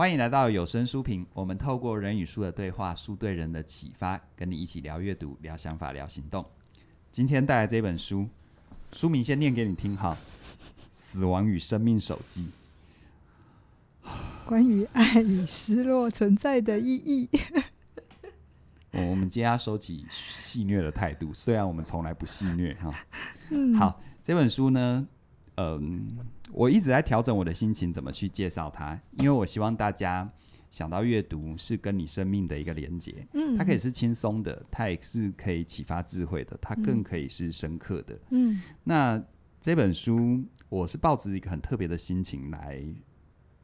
欢迎来到有声书评。我们透过人与书的对话，书对人的启发，跟你一起聊阅读、聊想法、聊行动。今天带来这本书，书名先念给你听哈，《死亡与生命手记》，关于爱与失落存在的意义。我们今天要收起戏谑的态度，虽然我们从来不戏谑哈。嗯，好，这本书呢，嗯，我一直在调整我的心情，怎么去介绍它，因为我希望大家想到阅读是跟你生命的一个连接，嗯，它可以是轻松的，它也是可以启发智慧的，它更可以是深刻的，嗯。那这本书，我是抱着一个很特别的心情来。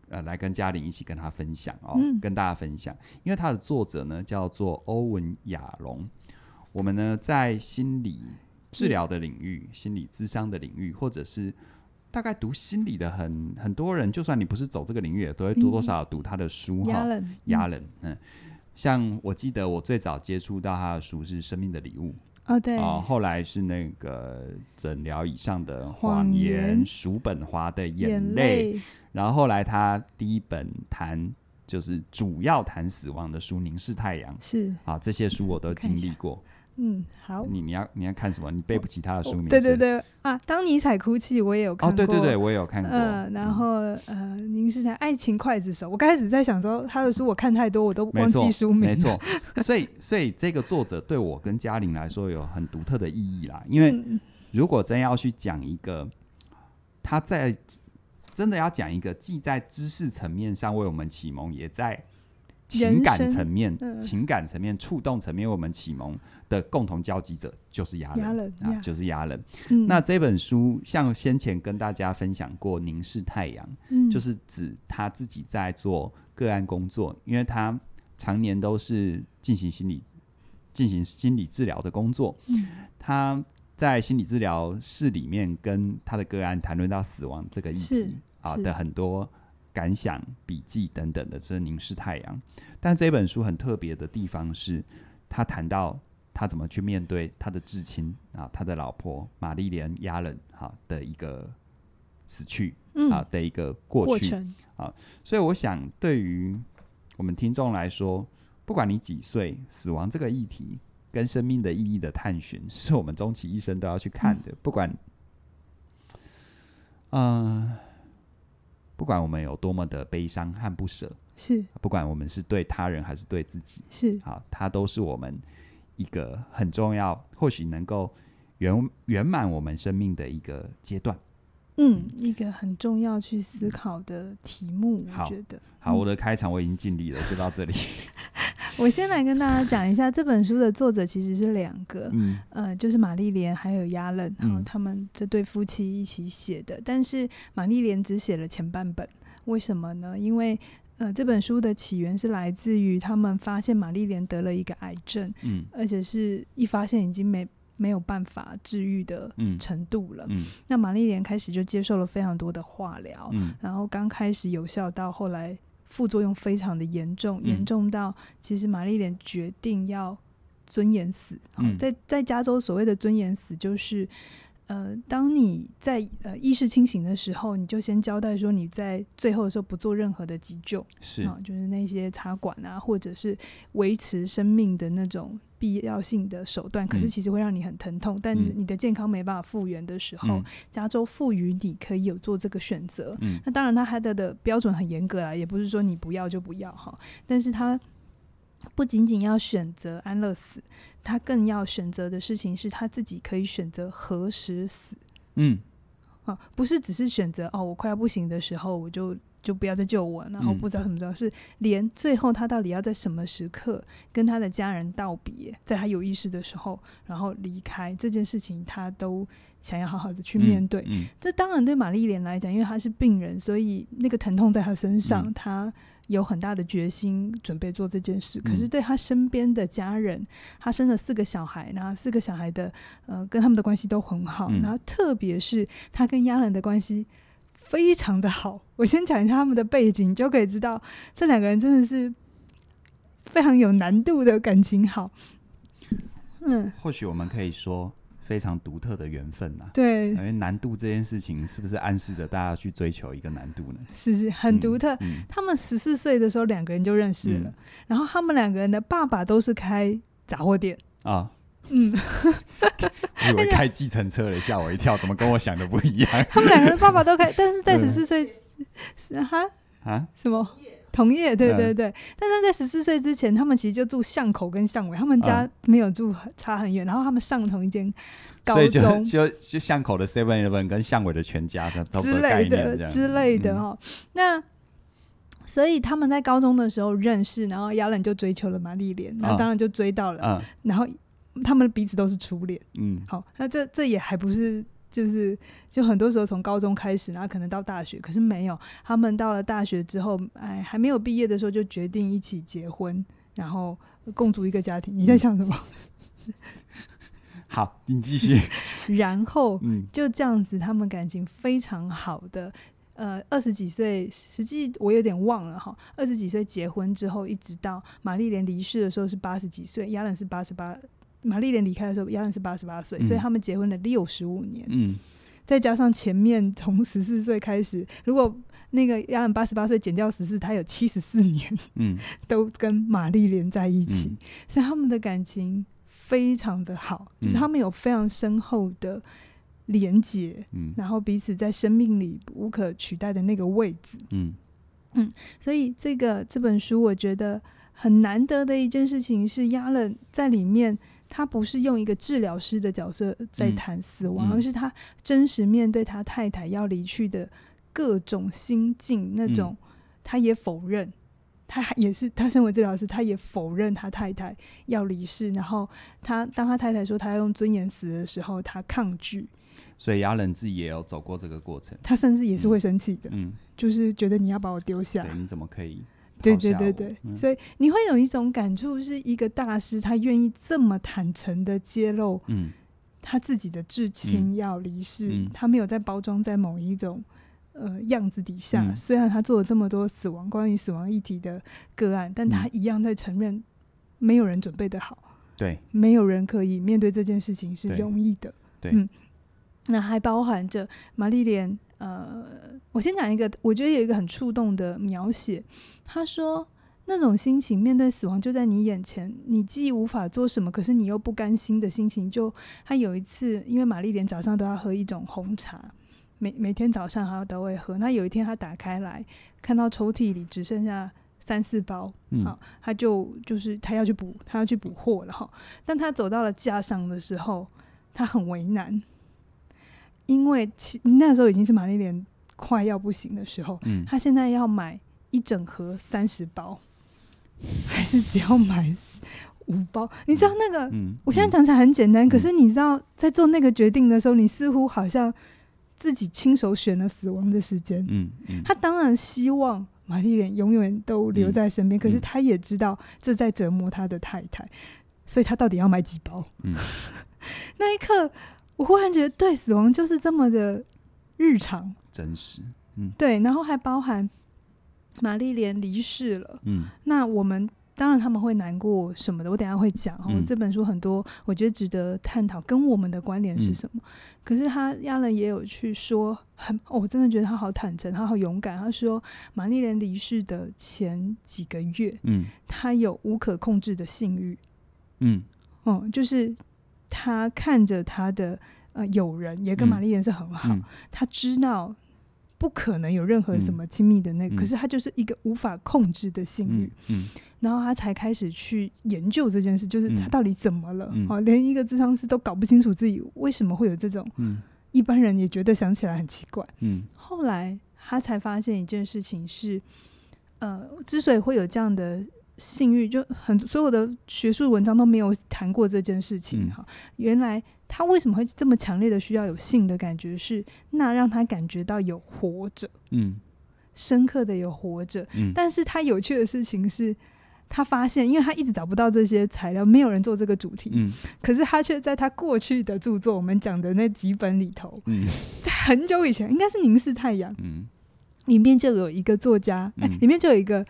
呃，来跟嘉玲一起跟他分享哦，嗯、跟大家分享，因为他的作者呢叫做欧文亚龙。我们呢在心理治疗的领域、嗯、心理智商的领域，或者是大概读心理的很很多人，就算你不是走这个领域，也都会多多少少读他的书哈。亚伦，嗯，像我记得我最早接触到他的书是《生命的礼物》。哦，对哦，后来是那个诊疗以上的谎言，叔本华的眼泪，眼泪，然后后来他第一本谈就是主要谈死亡的书《凝视太阳》，是啊，这些书我都经历过。嗯，好。你你要你要看什么？你背不起他的书名？对对对啊！当尼采哭泣，我也有看过。哦，对对对，我也有看过。嗯，然后呃，凝视太爱情刽子手。我刚开始在想说他的书我看太多，我都忘记书名。没错，所以所以这个作者对我跟嘉玲来说有很独特的意义啦。因为如果真要去讲一个，他在真的要讲一个，既在知识层面上为我们启蒙，也在。情感层面、嗯、情感层面、触动层面，我们启蒙的共同交集者就是亚人啊，就是亚人。嗯、那这本书像先前跟大家分享过，《凝视太阳》嗯，就是指他自己在做个案工作，因为他常年都是进行心理进行心理治疗的工作。嗯、他在心理治疗室里面跟他的个案谈论到死亡这个议题啊的很多。感想、笔记等等的，这是凝视太阳。但这本书很特别的地方是，他谈到他怎么去面对他的至亲啊，他的老婆玛丽莲·亚伦哈的一个死去、嗯、啊的一个过去过啊。所以我想，对于我们听众来说，不管你几岁，死亡这个议题跟生命的意义的探寻，是我们终其一生都要去看的。嗯、不管，嗯、呃。不管我们有多么的悲伤和不舍，是不管我们是对他人还是对自己，是好，它都是我们一个很重要，或许能够圆圆满我们生命的一个阶段。嗯，一个很重要去思考的题目，我觉得。好，我的开场我已经尽力了，就到这里。我先来跟大家讲一下，这本书的作者其实是两个，嗯，呃，就是玛丽莲还有亚伦，然后他们这对夫妻一起写的。但是玛丽莲只写了前半本，为什么呢？因为呃，这本书的起源是来自于他们发现玛丽莲得了一个癌症，嗯，而且是一发现已经没。没有办法治愈的程度了。嗯嗯、那玛丽莲开始就接受了非常多的化疗，嗯、然后刚开始有效，到后来副作用非常的严重，严、嗯、重到其实玛丽莲决定要尊严死。嗯、在在加州所谓的尊严死，就是呃，当你在呃意识清醒的时候，你就先交代说你在最后的时候不做任何的急救，是啊，就是那些插管啊，或者是维持生命的那种。必要性的手段，可是其实会让你很疼痛，嗯、但你的健康没办法复原的时候，嗯、加州赋予你可以有做这个选择。嗯、那当然，他还的的标准很严格啊，也不是说你不要就不要哈。但是他不仅仅要选择安乐死，他更要选择的事情是他自己可以选择何时死。嗯，啊，不是只是选择哦，我快要不行的时候我就。就不要再救我，然后不知道怎么时候，是连最后他到底要在什么时刻跟他的家人道别，在他有意识的时候，然后离开这件事情，他都想要好好的去面对。嗯嗯、这当然对玛丽莲来讲，因为他是病人，所以那个疼痛在他身上，嗯、他有很大的决心准备做这件事。可是对他身边的家人，他生了四个小孩，然后四个小孩的呃跟他们的关系都很好，嗯、然后特别是他跟亚兰的关系。非常的好，我先讲一下他们的背景，就可以知道这两个人真的是非常有难度的感情好。嗯，或许我们可以说非常独特的缘分呐、啊。对，因为难度这件事情是不是暗示着大家去追求一个难度呢？是是，很独特。嗯嗯、他们十四岁的时候两个人就认识了，嗯、然后他们两个人的爸爸都是开杂货店啊。嗯，我以为开计程车了，吓我一跳，怎么跟我想的不一样？他们两个的爸爸都开，但是在十四岁，哈啊什么？同业，对对对，嗯、但是在十四岁之前，他们其实就住巷口跟巷尾，他们家没有住差很远，嗯、然后他们上同一间高中，就就就巷口的 Seven Eleven 跟巷尾的全家的之类的之类的哈。嗯、那所以他们在高中的时候认识，然后亚伦就追求了玛丽莲，然后当然就追到了，嗯、然后他们彼此都是初恋，嗯，好，那这这也还不是。就是，就很多时候从高中开始，然后可能到大学，可是没有。他们到了大学之后，哎，还没有毕业的时候就决定一起结婚，然后共组一个家庭。你在想什么？嗯、好，你继续。然后，嗯就这样子，他们感情非常好的。呃，二十几岁，实际我有点忘了哈。二十几岁结婚之后，一直到玛丽莲离世的时候是八十几岁，亚伦是八十八。玛丽莲离开的时候，亚伦是八十八岁，所以他们结婚了六十五年。嗯，再加上前面从十四岁开始，如果那个亚伦八十八岁减掉十四，他有七十四年，嗯，都跟玛丽莲在一起，嗯、所以他们的感情非常的好，嗯、就是他们有非常深厚的连结，嗯，然后彼此在生命里无可取代的那个位置，嗯。嗯，所以这个这本书我觉得很难得的一件事情是亚伦在里面。他不是用一个治疗师的角色在谈死亡，而是他真实面对他太太要离去的各种心境，那种他也否认，嗯、他也是他身为治疗师，他也否认他太太要离世。然后他当他太太说他要用尊严死的时候，他抗拒。所以亚伦自己也有走过这个过程，他甚至也是会生气的，嗯，就是觉得你要把我丢下，对，你怎么可以？对对对对，嗯、所以你会有一种感触，是一个大师，他愿意这么坦诚的揭露，他自己的至亲要离世，他没有在包装在某一种呃样子底下。嗯、虽然他做了这么多死亡关于死亡议题的个案，但他一样在承认，没有人准备的好，对，没有人可以面对这件事情是容易的，对，嗯，那还包含着玛丽莲。呃，我先讲一个，我觉得有一个很触动的描写。他说，那种心情，面对死亡就在你眼前，你既无法做什么，可是你又不甘心的心情。就他有一次，因为玛丽莲早上都要喝一种红茶，每每天早上他都会喝。那有一天他打开来，看到抽屉里只剩下三四包，嗯、好，他就就是他要去补，他要去补货了哈。但他走到了架上的时候，他很为难。因为其那时候已经是玛丽莲快要不行的时候，嗯，他现在要买一整盒三十包，还是只要买五包？你知道那个？嗯，我现在讲起来很简单，嗯，可是你知道，在做那个决定的时候，你似乎好像自己亲手选了死亡的时间。嗯，嗯，他当然希望玛丽莲永远都留在身边，嗯，可是他也知道这在折磨他的太太，所以他到底要买几包？嗯，那一刻。我忽然觉得，对，死亡就是这么的日常、真实。嗯，对，然后还包含玛丽莲离世了。嗯，那我们当然他们会难过什么的，我等下会讲。嗯，这本书很多，我觉得值得探讨，跟我们的关联是什么？嗯，可是他亚伦也有去说，很，哦，我真的觉得他好坦诚，他好勇敢。他说，玛丽莲离世的前几个月，嗯，他有无可控制的性欲。嗯，哦，就是。他看着他的呃友人也跟玛丽莲是很好，嗯。嗯、他知道不可能有任何什么亲密的那个，嗯、可是他就是一个无法控制的性欲，然后他才开始去研究这件事，就是他到底怎么了？嗯、哦，连一个智商师都搞不清楚自己为什么会有这种，嗯、一般人也觉得想起来很奇怪。嗯、后来他才发现一件事情是，呃，之所以会有这样的。性欲就很所有的学术文章都没有谈过这件事情哈。嗯、原来他为什么会这么强烈的需要有性的感觉？是那让他感觉到有活着，嗯，深刻的有活着。嗯、但是他有趣的事情是，他发现，因为他一直找不到这些材料，没有人做这个主题。嗯，可是他却在他过去的著作，我们讲的那几本里头，嗯，在很久以前，应该是《凝视太阳》，嗯，里面就有一个作家，哎、嗯欸，里面就有一个。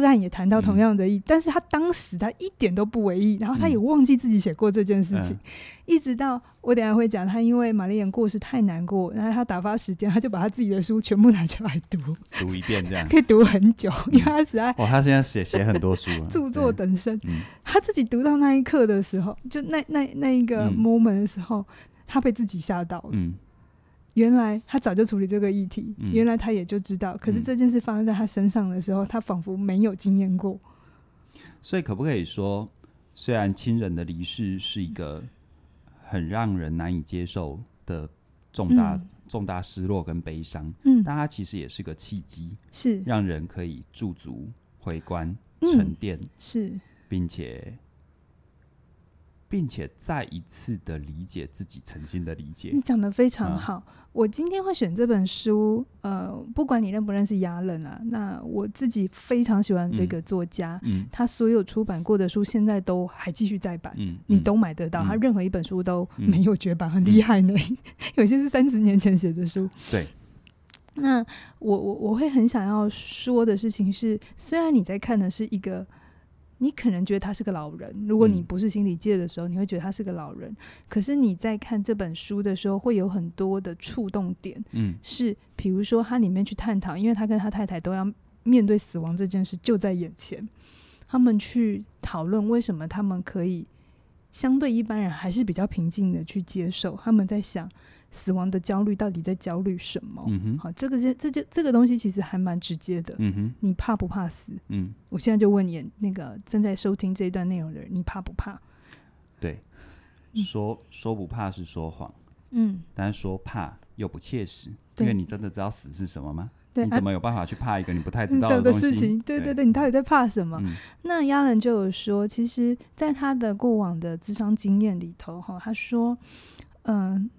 个案也谈到同样的意，嗯、但是他当时他一点都不为意，然后他也忘记自己写过这件事情，嗯、一直到我等下会讲，他因为玛丽莲过世太难过，然后他打发时间，他就把他自己的书全部拿出来读，读一遍这样，可以读很久，嗯、因为他实在哦，他现在写写很多书，著作等身，嗯、他自己读到那一刻的时候，就那那那一个 moment 的时候，嗯、他被自己吓到了。嗯原来他早就处理这个议题，嗯、原来他也就知道。可是这件事发生在他身上的时候，嗯、他仿佛没有经验过。所以，可不可以说，虽然亲人的离世是一个很让人难以接受的重大、嗯、重大失落跟悲伤，嗯，但它其实也是个契机，是让人可以驻足回观、沉淀、嗯，是，并且。并且再一次的理解自己曾经的理解。你讲的非常好。嗯、我今天会选这本书，呃，不管你认不认识亚伦啊，那我自己非常喜欢这个作家。嗯，他所有出版过的书，现在都还继续再版，嗯，你都买得到。嗯、他任何一本书都没有绝版，嗯、很厉害呢。嗯、有些是三十年前写的书。对。那我我我会很想要说的事情是，虽然你在看的是一个。你可能觉得他是个老人，如果你不是心理界的时候，嗯、你会觉得他是个老人。可是你在看这本书的时候，会有很多的触动点。嗯，是比如说他里面去探讨，因为他跟他太太都要面对死亡这件事就在眼前，他们去讨论为什么他们可以相对一般人还是比较平静的去接受。他们在想。死亡的焦虑到底在焦虑什么？嗯、哼好，这个这这这这个东西其实还蛮直接的。嗯、哼你怕不怕死？嗯，我现在就问你，那个正在收听这一段内容的人，你怕不怕？对，说说不怕是说谎。嗯，但是说怕又不切实，因为你真的知道死是什么吗？对你怎么有办法去怕一个你不太知道的东西？事情对对对，你到底在怕什么？嗯、那亚伦就有说，其实，在他的过往的智商经验里头，哈，他说，嗯、呃。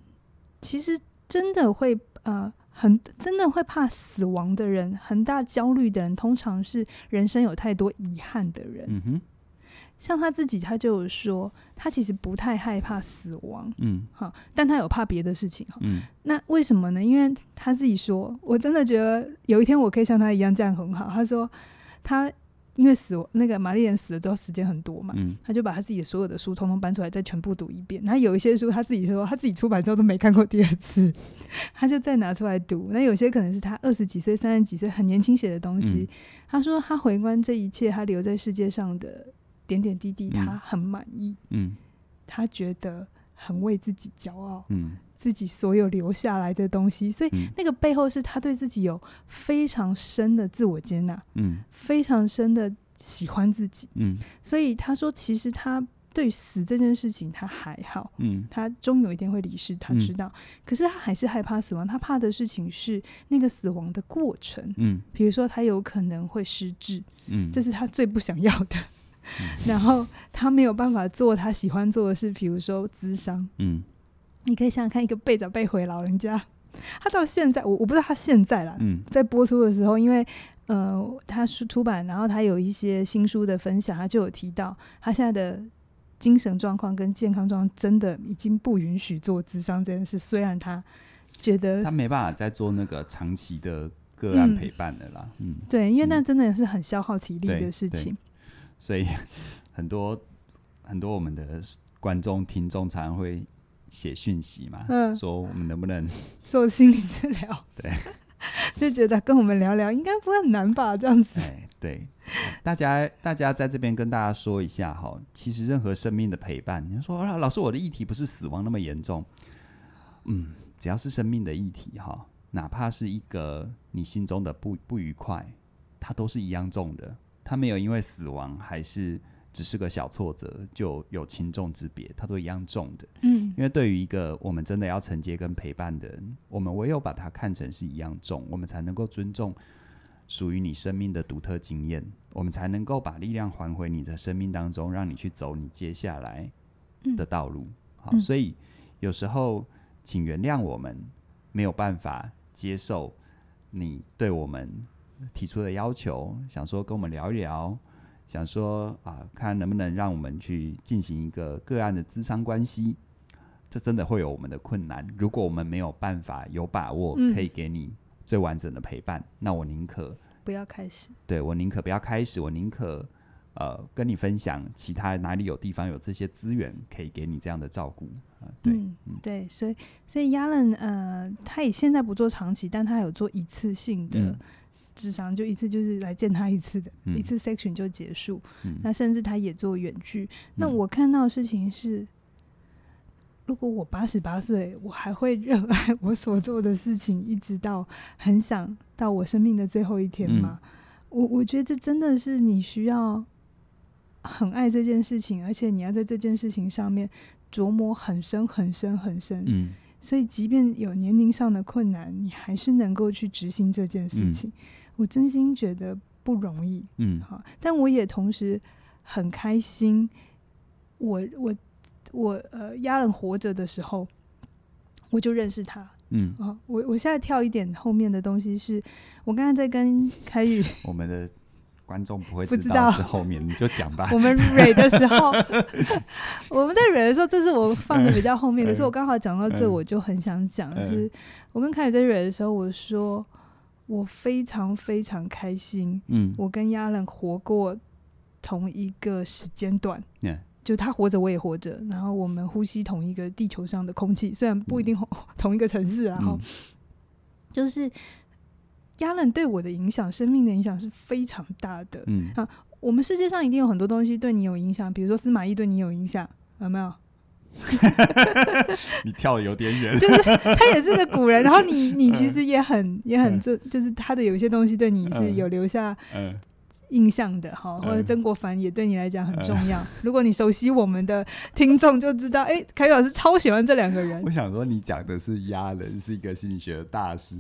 其实真的会呃很真的会怕死亡的人，很大焦虑的人，通常是人生有太多遗憾的人。嗯哼，像他自己，他就有说，他其实不太害怕死亡。嗯，好，但他有怕别的事情。嗯，那为什么呢？因为他自己说，我真的觉得有一天我可以像他一样这样很好。他说他。因为死那个玛丽莲死了之后时间很多嘛，嗯、他就把他自己的所有的书通通搬出来再全部读一遍。那有一些书他自己说他自己出版之后都没看过第二次，他就再拿出来读。那有些可能是他二十几岁、三十几岁很年轻写的东西。嗯、他说他回观这一切，他留在世界上的点点滴滴，他很满意。嗯，他觉得很为自己骄傲。嗯。自己所有留下来的东西，所以那个背后是他对自己有非常深的自我接纳，嗯，非常深的喜欢自己，嗯，所以他说，其实他对死这件事情他还好，嗯，他终有一天会离世，他知道，嗯，可是他还是害怕死亡，他怕的事情是那个死亡的过程，嗯，比如说他有可能会失智，嗯，这是他最不想要的，嗯，然后他没有办法做他喜欢做的事，比如说咨商，嗯。你可以想想看，一个背长辈回老人家，他到现在，我我不知道他现在啦，嗯，在播出的时候，因为呃，他书出版，然后他有一些新书的分享，他就有提到，他现在的精神状况跟健康状况真的已经不允许做智商这件事。虽然他觉得他没办法再做那个长期的个案陪伴的啦，嗯，嗯对，因为那真的是很消耗体力的事情，所以 很多很多我们的观众听众常常会。写讯息嘛，嗯，说我们能不能 做心理治疗？对，就觉得跟我们聊聊应该不会很难吧？这样子，哎对，大家大家在这边跟大家说一下哈，其实任何生命的陪伴，你说啊，老师，我的议题不是死亡那么严重，嗯，只要是生命的议题哈，哪怕是一个你心中的不不愉快，它都是一样重的，它没有因为死亡还是。只是个小挫折，就有轻重之别，它都一样重的。嗯，因为对于一个我们真的要承接跟陪伴的人，我们唯有把它看成是一样重，我们才能够尊重属于你生命的独特经验，我们才能够把力量还回你的生命当中，让你去走你接下来的道路。嗯、好，所以有时候请原谅我们没有办法接受你对我们提出的要求，想说跟我们聊一聊。想说啊，看能不能让我们去进行一个个案的咨商关系，这真的会有我们的困难。如果我们没有办法有把握可以给你最完整的陪伴，嗯、那我宁可不要开始。对，我宁可不要开始，我宁可呃跟你分享其他哪里有地方有这些资源可以给你这样的照顾。呃、对、嗯，对，所以所以 Yalan 呃，他也现在不做长期，但他有做一次性的。嗯咨商就一次，就是来见他一次的，嗯、一次 section 就结束。嗯、那甚至他也做远距。嗯、那我看到的事情是，如果我八十八岁，我还会热爱 我所做的事情，一直到很想到我生命的最后一天吗？嗯、我我觉得这真的是你需要很爱这件事情，而且你要在这件事情上面琢磨很深很深很深。嗯、所以即便有年龄上的困难，你还是能够去执行这件事情。嗯我真心觉得不容易，嗯，好，但我也同时很开心我。我我我呃，亚伦活着的时候，我就认识他，嗯，啊，我我现在跳一点后面的东西是，是我刚才在跟凯宇，我们的观众不会知道是后面，你就讲吧。我们蕊的时候，我们在蕊的时候，这是我放的比较后面，嗯、可是我刚好讲到这，我就很想讲，嗯、就是我跟凯宇在蕊的时候，我说。我非常非常开心，嗯，我跟亚伦活过同一个时间段，Yeah. 就他活着，我也活着，然后我们呼吸同一个地球上的空气，虽然不一定 同一个城市，然后、嗯、就是亚伦对我的影响，生命的影响是非常大的，嗯。啊，我们世界上一定有很多东西对你有影响，比如说司马懿对你有影响，有没有？你跳的有点远，就是他也是个古人，然后你 你其实也很也很这，就是他的有些东西对你是有留下印象的哈，或者曾国藩也对你来讲很重要。如果你熟悉我们的听众就知道，哎，凯宇老师超喜欢这两个人。我想说，你讲的是压人，是一个心理学的大师。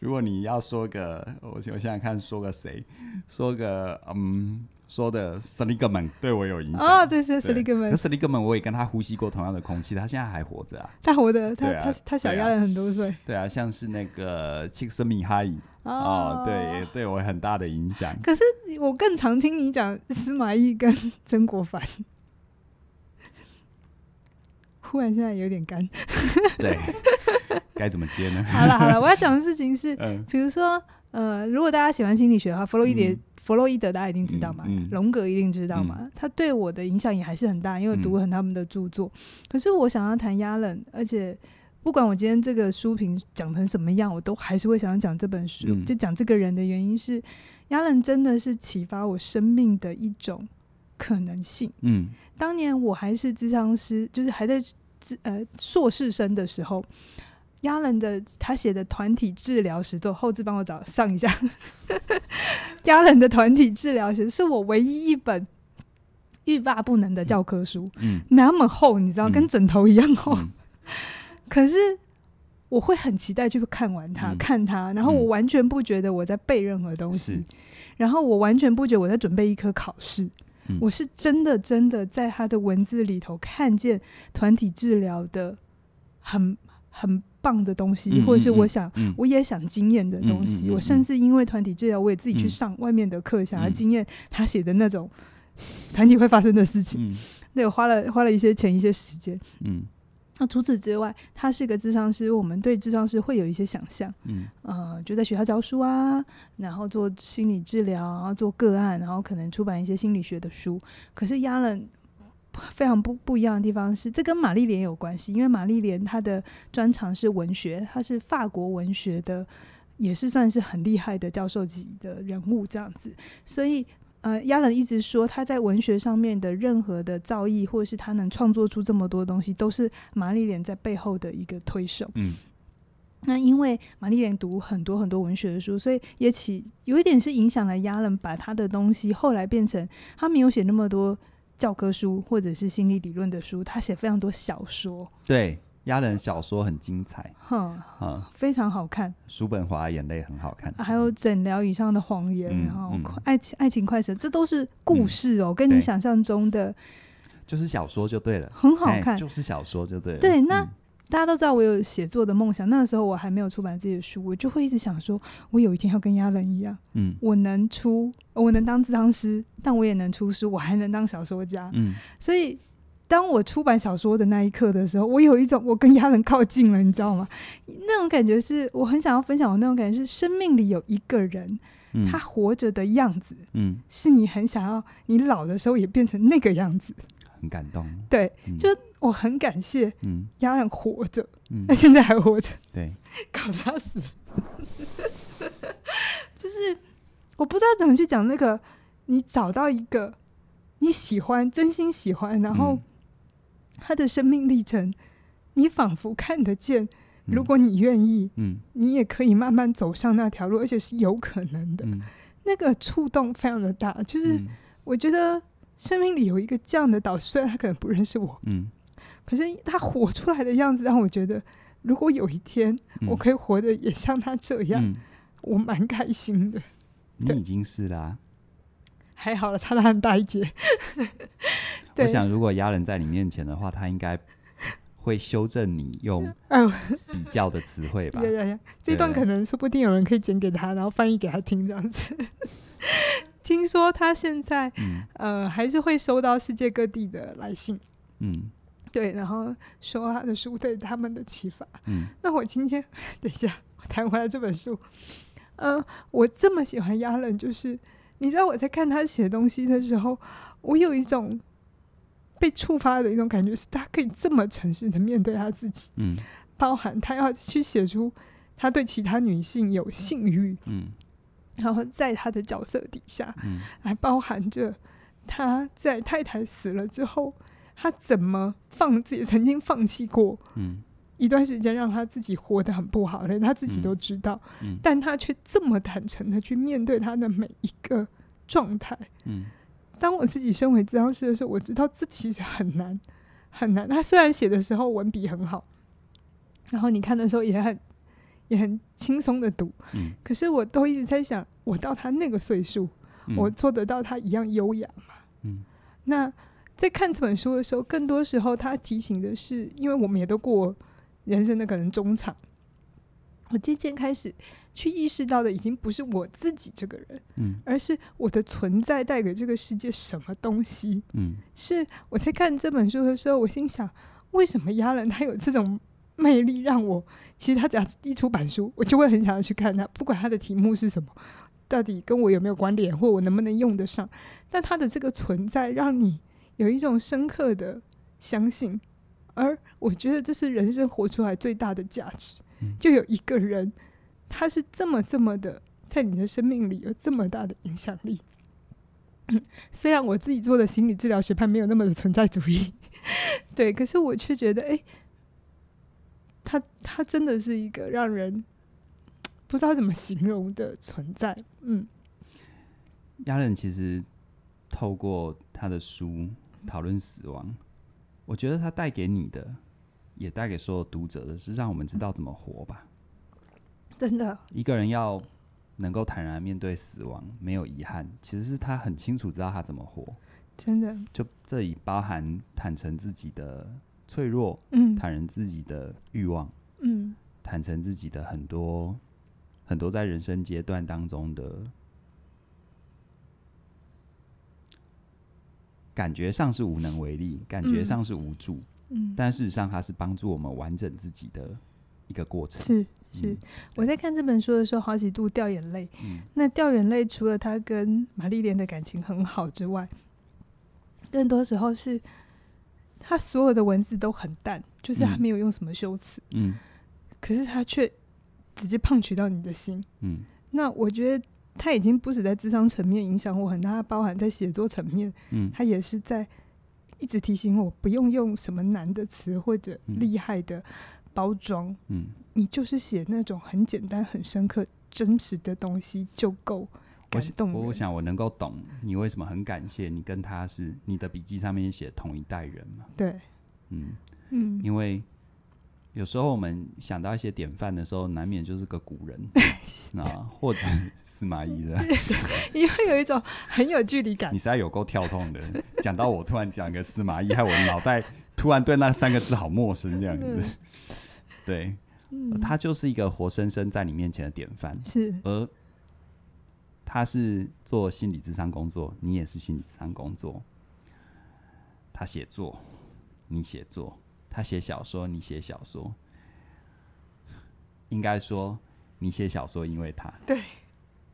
如果你要说个，我我想想看，说个谁，说个嗯。说的斯里格门对我有影响。哦，对对，斯里格门，那斯里格门我也跟他呼吸过同样的空气，他现在还活着啊，他活的，他他他小亚伦很多岁，对啊，像是那个契克斯米哈伊。哦，对，也对我很大的影响。可是我更常听你讲司马懿跟曾国藩，忽然现在有点干，对，该怎么接呢？好了好了，我要讲的事情是，比如说呃，如果大家喜欢心理学的话，弗洛伊德。弗洛伊德大家一定知道嘛，荣、嗯、格一定知道嘛，嗯、他对我的影响也还是很大，因为我读了很他们的著作。嗯、可是我想要谈亚伦，而且不管我今天这个书评讲成什么样，我都还是会想要讲这本书，嗯、就讲这个人的原因是，亚伦真的是启发我生命的一种可能性。嗯，当年我还是智商师，就是还在呃硕士生的时候。亚伦的他写的团体治疗实作，后置帮我找上一下。亚伦的团体治疗实是我唯一一本欲罢不能的教科书，嗯，那么厚，你知道，跟枕头一样厚。嗯、可是我会很期待去看完它，嗯、看它，然后我完全不觉得我在背任何东西，然后我完全不觉得我在准备一科考试，嗯、我是真的真的在他的文字里头看见团体治疗的很很。棒的东西，或者是我想，我也想经验的东西。我甚至因为团体治疗，我也自己去上外面的课，嗯、想要经验他写的那种团体会发生的事情。嗯、对，我花了花了一些钱，一些时间。嗯，那除此之外，他是个智商师，我们对智商师会有一些想象。嗯，呃，就在学校教书啊，然后做心理治疗，然后做个案，然后可能出版一些心理学的书。可是亚伦。非常不不一样的地方是，这跟玛丽莲有关系，因为玛丽莲她的专长是文学，她是法国文学的，也是算是很厉害的教授级的人物这样子。所以，呃，亚伦一直说他在文学上面的任何的造诣，或者是他能创作出这么多东西，都是玛丽莲在背后的一个推手。嗯，那因为玛丽莲读很多很多文学的书，所以也起有一点是影响了亚伦，把他的东西后来变成他没有写那么多。教科书或者是心理理论的书，他写非常多小说。对，亚人小说很精彩，哼，嗯，非常好看。叔本华眼泪很好看，还有诊疗以上的谎言，然后爱情爱情快车，这都是故事哦，跟你想象中的就是小说就对了，很好看，就是小说就对了。对，那。大家都知道我有写作的梦想，那个时候我还没有出版自己的书，我就会一直想说，我有一天要跟亚伦一样，嗯，我能出，我能当咨商师，但我也能出书，我还能当小说家，嗯，所以当我出版小说的那一刻的时候，我有一种我跟亚伦靠近了，你知道吗？那种感觉是我很想要分享，我那种感觉是生命里有一个人，嗯、他活着的样子，嗯，是你很想要，你老的时候也变成那个样子，很感动。对，嗯、就我很感谢，嗯，亚兰活着，嗯，他现在还活着，对，搞他死，就是我不知道怎么去讲那个，你找到一个你喜欢、真心喜欢，然后他的生命历程，你仿佛看得见。如果你愿意，嗯，你也可以慢慢走上那条路，而且是有可能的。嗯、那个触动非常的大，就是我觉得生命里有一个这样的导师，虽然他可能不认识我，嗯，可是他活出来的样子让我觉得，如果有一天我可以活得也像他这样，嗯、我蛮开心的。你已经是啦、啊，还好了，差他很大一截。我想，如果压人在你面前的话，他应该。会修正你用比较的词汇吧？这段可能说不定有人可以剪给他，然后翻译给他听这样子。听说他现在、嗯、呃还是会收到世界各地的来信，嗯，对，然后说他的书对他们的启发。嗯，那我今天等一下我谈回来这本书，呃，我这么喜欢亚伦，就是你知道我在看他写东西的时候，我有一种。被触发的一种感觉是，他可以这么诚实的面对他自己，嗯，包含他要去写出他对其他女性有性欲，嗯，然后在他的角色底下，嗯，还包含着他在太太死了之后，他怎么放自己曾经放弃过，嗯，一段时间让他自己活得很不好，连他自己都知道，嗯，但他却这么坦诚的去面对他的每一个状态，嗯。当我自己身为咨商师的时候，我知道这其实很难，很难。他虽然写的时候文笔很好，然后你看的时候也很也很轻松的读，嗯，可是我都一直在想，我到他那个岁数，嗯，我做得到他一样优雅吗？嗯，那在看这本书的时候，更多时候他提醒的是，因为我们也都过人生的可能中场。我渐渐开始去意识到的，已经不是我自己这个人，嗯，而是我的存在带给这个世界什么东西，嗯，是我在看这本书的时候，我心想，为什么亚兰他有这种魅力，让我？其实他只要一出版书，我就会很想要去看他，不管他的题目是什么，到底跟我有没有关联，或我能不能用得上，但他的这个存在，让你有一种深刻的相信，而我觉得这是人生活出来最大的价值。就有一个人，他是这么这么的，在你的生命里有这么大的影响力。虽然我自己做的心理治疗学派没有那么的存在主义，对，可是我却觉得，哎，他他真的是一个让人不知道怎么形容的存在。嗯，亚伦其实透过他的书讨论死亡，我觉得他带给你的。也带给所有读者的是让我们知道怎么活吧。真的，一个人要能够坦然面对死亡，没有遗憾，其实是他很清楚知道他怎么活。真的，就这里包含坦诚自己的脆弱，嗯，坦然自己的欲望，嗯，坦诚自己的很多很多在人生阶段当中的感觉上是无能为力，感觉上是无助。嗯嗯，但事实上，它是帮助我们完整自己的一个过程。是是、嗯，我在看这本书的时候，好几度掉眼泪。嗯，那掉眼泪，除了他跟玛丽莲的感情很好之外，更多时候是他所有的文字都很淡，就是他没有用什么修辞。嗯，可是他却直接 punch 到你的心。嗯，那我觉得他已经不止在智商层面影响我很大，它包含在写作层面，嗯，他也是在。一直提醒我不用用什么难的词或者厉害的包装，嗯，你就是写那种很简单、很深刻、真实的东西就够感动我。我想我能够懂你为什么很感谢你跟他是你的笔记上面写同一代人嘛？对，嗯嗯，因为。有时候我们想到一些典范的时候，难免就是个古人 啊，或者司马懿的，你会有一种很有距离感。你实在有够跳痛的，讲到我突然讲个司马懿，害我的脑袋突然对那三个字好陌生这样子。对，他就是一个活生生在你面前的典范。是，而他是做心理智商工作，你也是心理智商工作。他写作，你写作。他写小说，你写小说，应该说你写小说，因为他。对，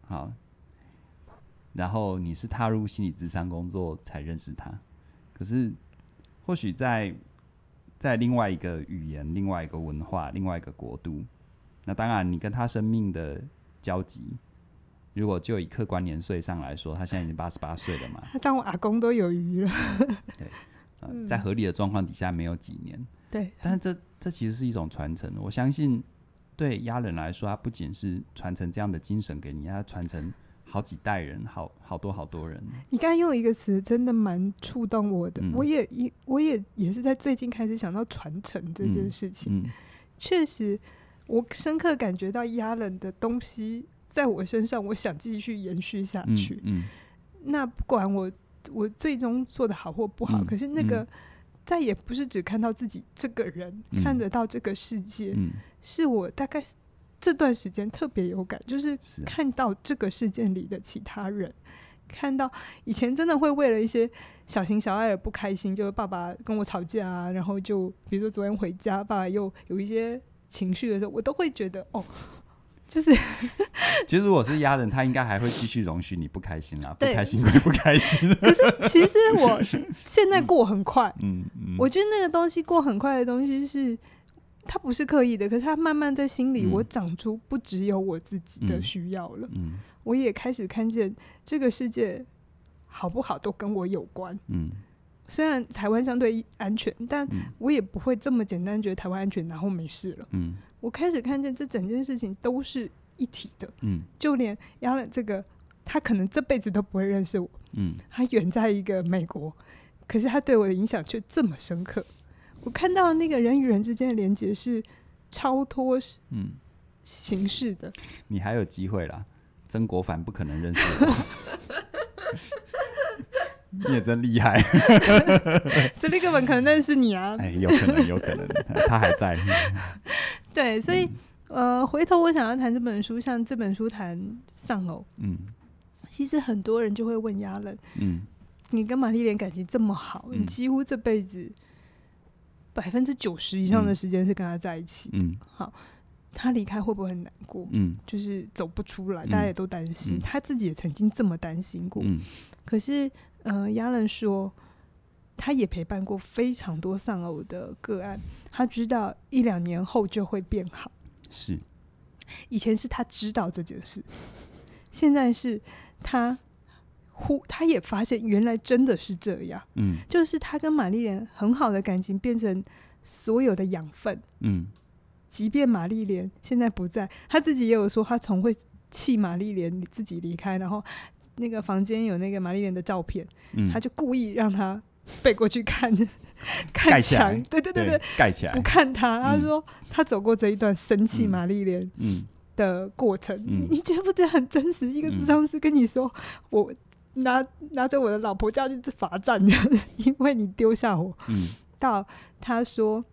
好，然后你是踏入心理咨商工作才认识他，可是或许在在另外一个语言、另外一个文化、另外一个国度，那当然你跟他生命的交集，如果就以客观年岁上来说，他现在已经八十八岁了嘛，他当我阿公都有余了。对，呃，在合理的状况底下，没有几年。对，但是这这其实是一种传承，我相信对亚人来说，他不仅是传承这样的精神给你，他传承。好几代人，好好多好多人。你刚才用一个词，真的蛮触动我的。嗯、我也一，我也也是在最近开始想到传承这件事情。确、实，我深刻感觉到亚人的东西在我身上，我想继续延续下去。嗯嗯、那不管我我最终做的好或不好，嗯、可是那个再也不是只看到自己这个人，嗯、看得到这个世界，嗯、是我大概。这段时间特别有感，就是看到这个事件里的其他人，啊、看到以前真的会为了一些小情小爱而不开心，就是爸爸跟我吵架啊，然后就比如说昨天回家，爸爸又有一些情绪的时候，我都会觉得哦，就是其实如果是压人，他应该还会继续容许你不开心啊，不开心归不开心。可是其实我现在过很快，嗯嗯，我觉得那个东西过很快的东西是。他不是刻意的，可是他慢慢在心里，我长出不只有我自己的需要了。嗯嗯、我也开始看见这个世界好不好都跟我有关。嗯、虽然台湾相对安全，但我也不会这么简单觉得台湾安全然后没事了。嗯、我开始看见这整件事情都是一体的。嗯、就连亚伦这个，他可能这辈子都不会认识我。嗯、他远在一个美国，可是他对我的影响却这么深刻。我看到那个人与人之间的连接是超脱嗯形式的，你还有机会啦。曾国藩不可能认识我，你也真厉害。史蒂格本可能认识你啊？哎，有可能，有可能，他还在。对，所以、嗯、呃，回头我想要谈这本书，像这本书谈丧偶，嗯，其实很多人就会问亚伦，嗯，你跟玛丽莲感情这么好，嗯、你几乎这辈子。百分之九十以上的时间是跟他在一起。嗯，好，他离开会不会很难过？嗯，就是走不出来，大家也都担心。嗯、他自己也曾经这么担心过。嗯，可是，呃，亚伦说，他也陪伴过非常多丧偶的个案，他知道一两年后就会变好。是，以前是他知道这件事，现在是他。忽，他也发现原来真的是这样，嗯，就是他跟玛丽莲很好的感情变成所有的养分，嗯，即便玛丽莲现在不在，他自己也有说，他从会气玛丽莲自己离开，然后那个房间有那个玛丽莲的照片，嗯，他就故意让他背过去看，看墙，对对对对，盖起来，不看他，他说他走过这一段生气玛丽莲，嗯。的过程，你你觉不觉得很真实？一个智商师跟你说我。拿拿着我的老婆叫去罚站，因为你丢下我。嗯，到他说，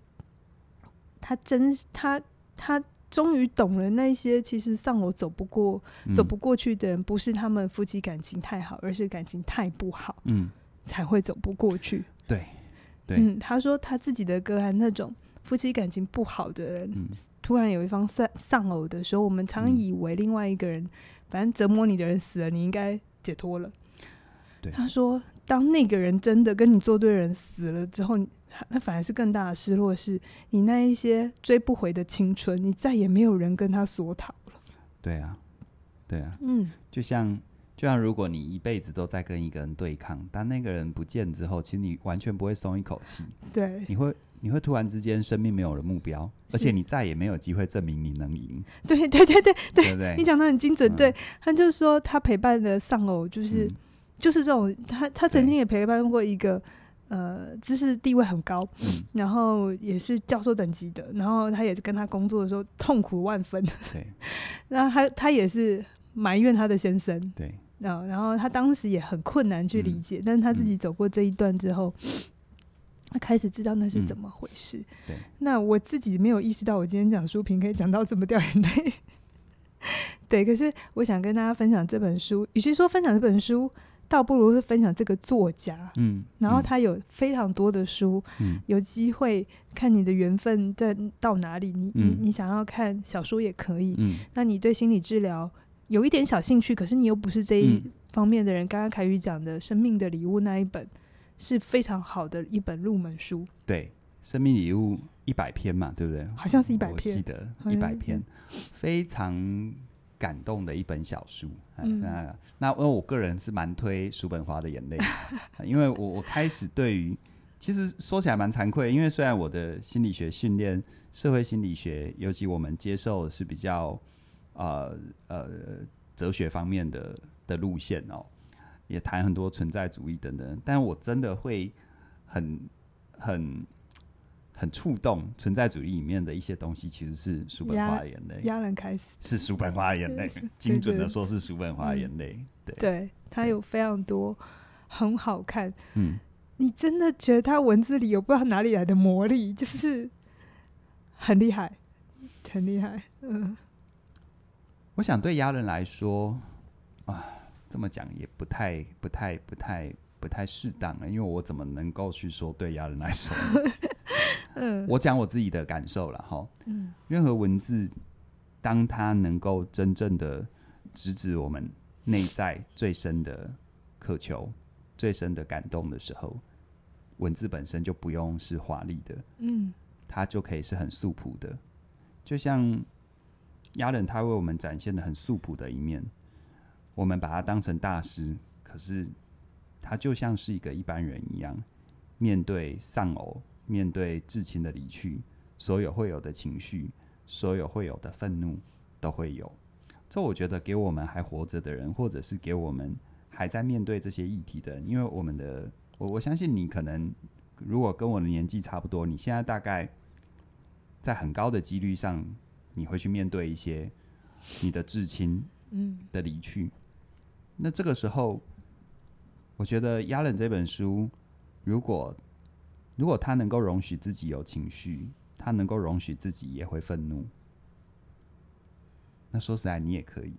他真他他终于懂了那些其实丧偶走不过、嗯、走不过去的人，不是他们夫妻感情太好，而是感情太不好，嗯，才会走不过去。对，对，嗯，他说他自己的歌还那种夫妻感情不好的人，嗯、突然有一方丧丧偶的时候，我们常以为另外一个人，嗯、反正折磨你的人死了，你应该解脱了。对他说：“当那个人真的跟你作对的人死了之后，那反而是更大的失落，是你那一些追不回的青春，你再也没有人跟他索讨了。”对啊，对啊，嗯，就像就像如果你一辈子都在跟一个人对抗，当那个人不见之后，其实你完全不会松一口气。对，你会你会突然之间生命没有了目标，而且你再也没有机会证明你能赢。对对对对对，对对你讲的很精准。嗯、对，他就说他陪伴的丧偶就是。嗯就是这种，他他曾经也陪伴过一个，呃，知识地位很高，嗯、然后也是教授等级的，然后他也是跟他工作的时候痛苦万分，对，然后他他也是埋怨他的先生，对，然后然后他当时也很困难去理解，嗯、但是他自己走过这一段之后，嗯、他开始知道那是怎么回事。嗯、对，那我自己没有意识到，我今天讲书评可以讲到这么掉眼泪。对，可是我想跟大家分享这本书，与其说分享这本书。倒不如是分享这个作家，嗯，然后他有非常多的书，嗯，有机会看你的缘分在到哪里，你、嗯、你你想要看小说也可以，嗯，那你对心理治疗有一点小兴趣，可是你又不是这一方面的人。刚刚凯宇讲的《生命的礼物》那一本是非常好的一本入门书。对，《生命礼物》一百篇嘛，对不对？好像是一百篇，我记得一百篇，非常感动的一本小书。嗯，那那我个人是蛮推叔本华的眼泪，因为我我开始对于。其实说起来蛮惭愧，因为虽然我的心理学训练、社会心理学，尤其我们接受的是比较呃呃哲学方面的的路线哦，也谈很多存在主义等等，但我真的会很很很触动存在主义里面的一些东西，其实是叔本华的眼泪。压人开始 是叔本华的眼泪，精准的说是叔本华的眼泪。对，对，对，他有非常多很好看，嗯。你真的觉得他文字里有不知道哪里来的魔力，就是很厉害，很厉害。嗯，我想对亚人来说啊，这么讲也不太、不太、不太、不太适当了，因为我怎么能够去说对亚人来说？嗯，我讲我自己的感受了哈。嗯，任何文字，当它能够真正的直指我们内在最深的渴求、最深的感动的时候。文字本身就不用是华丽的，嗯，它就可以是很素朴的，就像亚人他为我们展现的很素朴的一面，我们把他当成大师，可是他就像是一个一般人一样，面对丧偶，面对至亲的离去，所有会有的情绪，所有会有的愤怒都会有。这我觉得给我们还活着的人，或者是给我们还在面对这些议题的人，因为我们的。我我相信你可能，如果跟我的年纪差不多，你现在大概在很高的几率上，你会去面对一些你的至亲嗯的离去。嗯、那这个时候，我觉得《亚人》这本书，如果如果他能够容许自己有情绪，他能够容许自己也会愤怒，那说实在你也可以。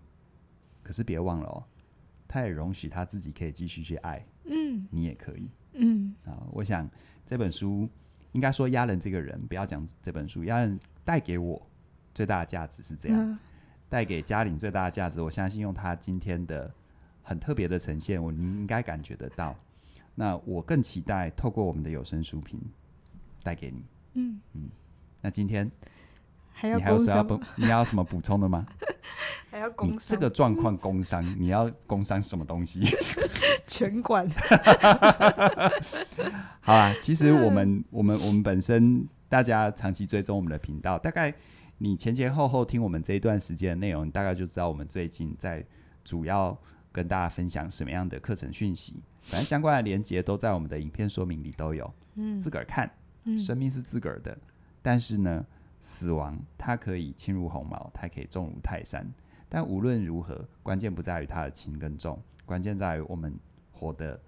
可是别忘了哦，他也容许他自己可以继续去爱。嗯，你也可以。嗯啊，我想这本书应该说亚人这个人，不要讲这本书，亚人带给我最大的价值是这样，带、嗯、给嘉玲最大的价值，我相信用他今天的很特别的呈现，我应该感觉得到。那我更期待透过我们的有声书评带给你。嗯嗯，那今天。还你还有什么要补？你还有什么补充的吗？还要工？这个状况工伤，你要工伤什么东西？全管。好啊，其实我们我们我们本身大家长期追踪我们的频道，大概你前前后后听我们这一段时间的内容，你大概就知道我们最近在主要跟大家分享什么样的课程讯息。反正相关的连接都在我们的影片说明里都有。嗯，自个儿看。嗯，生命是自个儿的，但是呢。死亡，它可以轻如鸿毛，它可以重如泰山。但无论如何，关键不在于它的轻跟重，关键在于我们活得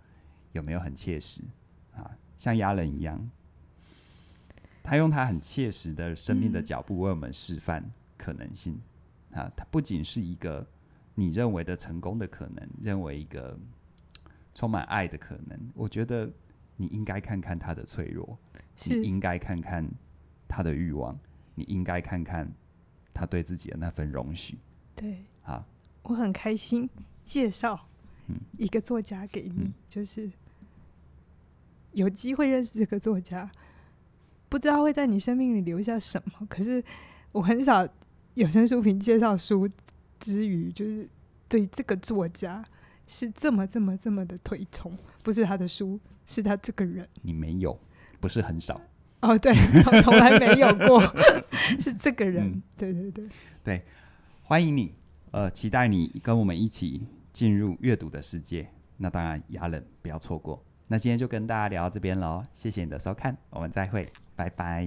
有没有很切实啊。像亚人一样，他用他很切实的生命的脚步为我们示范可能性、嗯、啊。他不仅是一个你认为的成功的可能，认为一个充满爱的可能。我觉得你应该看看他的脆弱，你应该看看他的欲望。你应该看看他对自己的那份容许。对，啊，我很开心介绍一个作家给你，嗯、就是有机会认识这个作家，不知道会在你生命里留下什么。可是我很少有声书评介绍书之余，就是对这个作家是这么这么这么的推崇，不是他的书，是他这个人。你没有，不是很少。哦，对，从来没有过，是这个人，嗯、对对对对，欢迎你，呃，期待你跟我们一起进入阅读的世界。那当然，雅冷不要错过。那今天就跟大家聊到这边喽，谢谢你的收看，我们再会，拜拜。